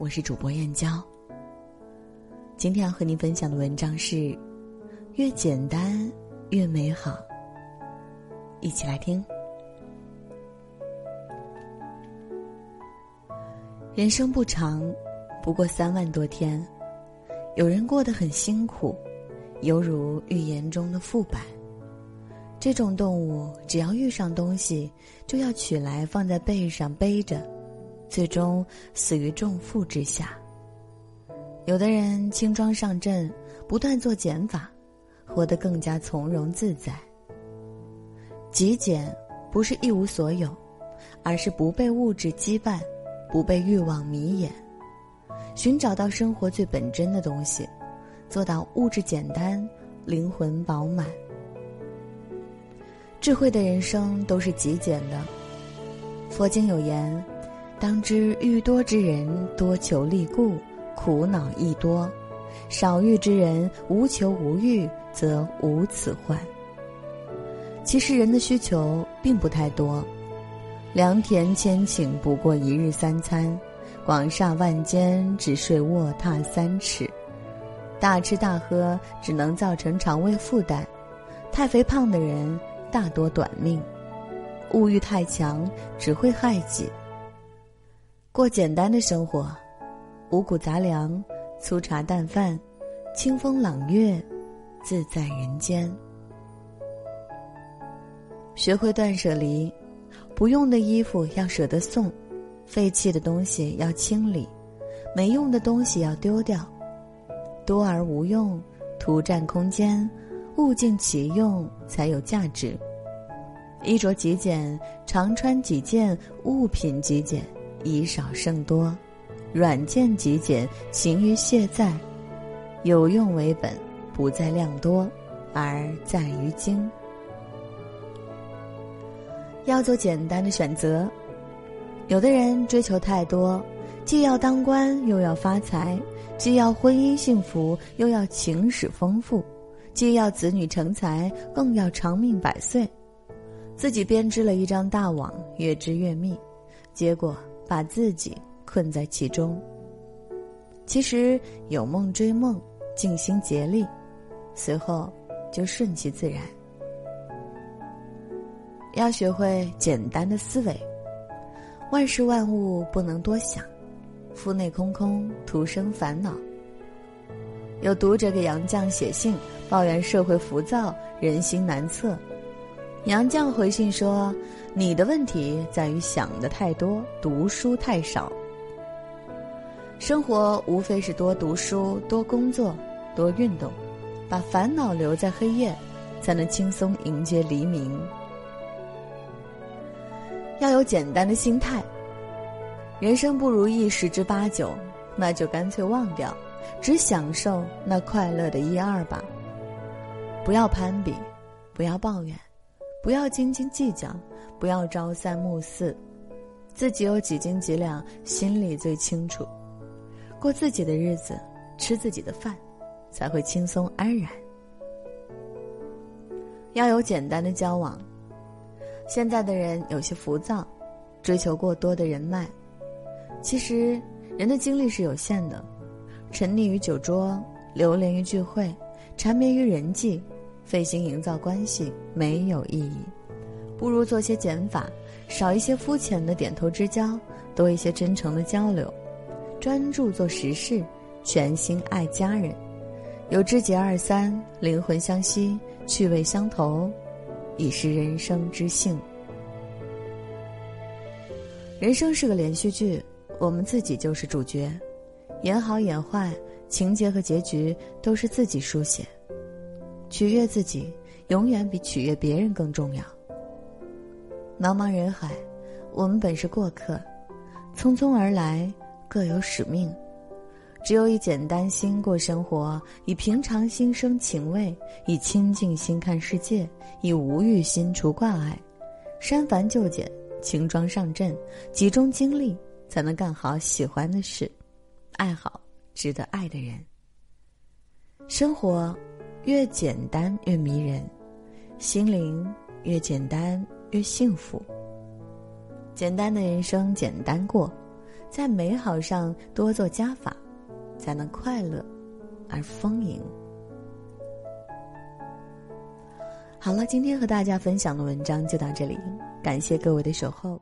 我是主播燕娇。今天要和您分享的文章是：越简单越美好。一起来听。人生不长，不过三万多天。有人过得很辛苦，犹如寓言中的副板。这种动物，只要遇上东西，就要取来放在背上背着，最终死于重负之下。有的人轻装上阵，不断做减法，活得更加从容自在。极简不是一无所有，而是不被物质羁绊，不被欲望迷眼，寻找到生活最本真的东西，做到物质简单，灵魂饱满。智慧的人生都是极简的。佛经有言：“当知欲多之人多求利故，苦恼亦多；少欲之人无求无欲，则无此患。”其实人的需求并不太多，良田千顷不过一日三餐，广厦万间只睡卧榻三尺，大吃大喝只能造成肠胃负担，太肥胖的人。大多短命，物欲太强只会害己。过简单的生活，五谷杂粮，粗茶淡饭，清风朗月，自在人间。学会断舍离，不用的衣服要舍得送，废弃的东西要清理，没用的东西要丢掉，多而无用，徒占空间。物尽其用才有价值。衣着极简，常穿几件；物品极简，以少胜多。软件极简，勤于卸载。有用为本，不在量多，而在于精。要做简单的选择。有的人追求太多，既要当官，又要发财；既要婚姻幸福，又要情史丰富。既要子女成才，更要长命百岁，自己编织了一张大网，越织越密，结果把自己困在其中。其实有梦追梦，尽心竭力，随后就顺其自然。要学会简单的思维，万事万物不能多想，腹内空空，徒生烦恼。有读者给杨绛写信。抱怨社会浮躁，人心难测。杨绛回信说：“你的问题在于想的太多，读书太少。生活无非是多读书、多工作、多运动，把烦恼留在黑夜，才能轻松迎接黎明。要有简单的心态。人生不如意十之八九，那就干脆忘掉，只享受那快乐的一二吧。”不要攀比，不要抱怨，不要斤斤计较，不要朝三暮四，自己有几斤几两，心里最清楚。过自己的日子，吃自己的饭，才会轻松安然。要有简单的交往。现在的人有些浮躁，追求过多的人脉。其实，人的精力是有限的，沉溺于酒桌，流连于聚会。缠绵于人际，费心营造关系没有意义，不如做些减法，少一些肤浅的点头之交，多一些真诚的交流，专注做实事，全心爱家人，有知己二三，灵魂相吸，趣味相投，已是人生之幸。人生是个连续剧，我们自己就是主角，演好演坏。情节和结局都是自己书写，取悦自己永远比取悦别人更重要。茫茫人海，我们本是过客，匆匆而来，各有使命。只有以简单心过生活，以平常心生情味，以清净心看世界，以无欲心除挂碍，删繁就简，轻装上阵，集中精力，才能干好喜欢的事，爱好。值得爱的人。生活越简单越迷人，心灵越简单越幸福。简单的人生简单过，在美好上多做加法，才能快乐而丰盈。好了，今天和大家分享的文章就到这里，感谢各位的守候。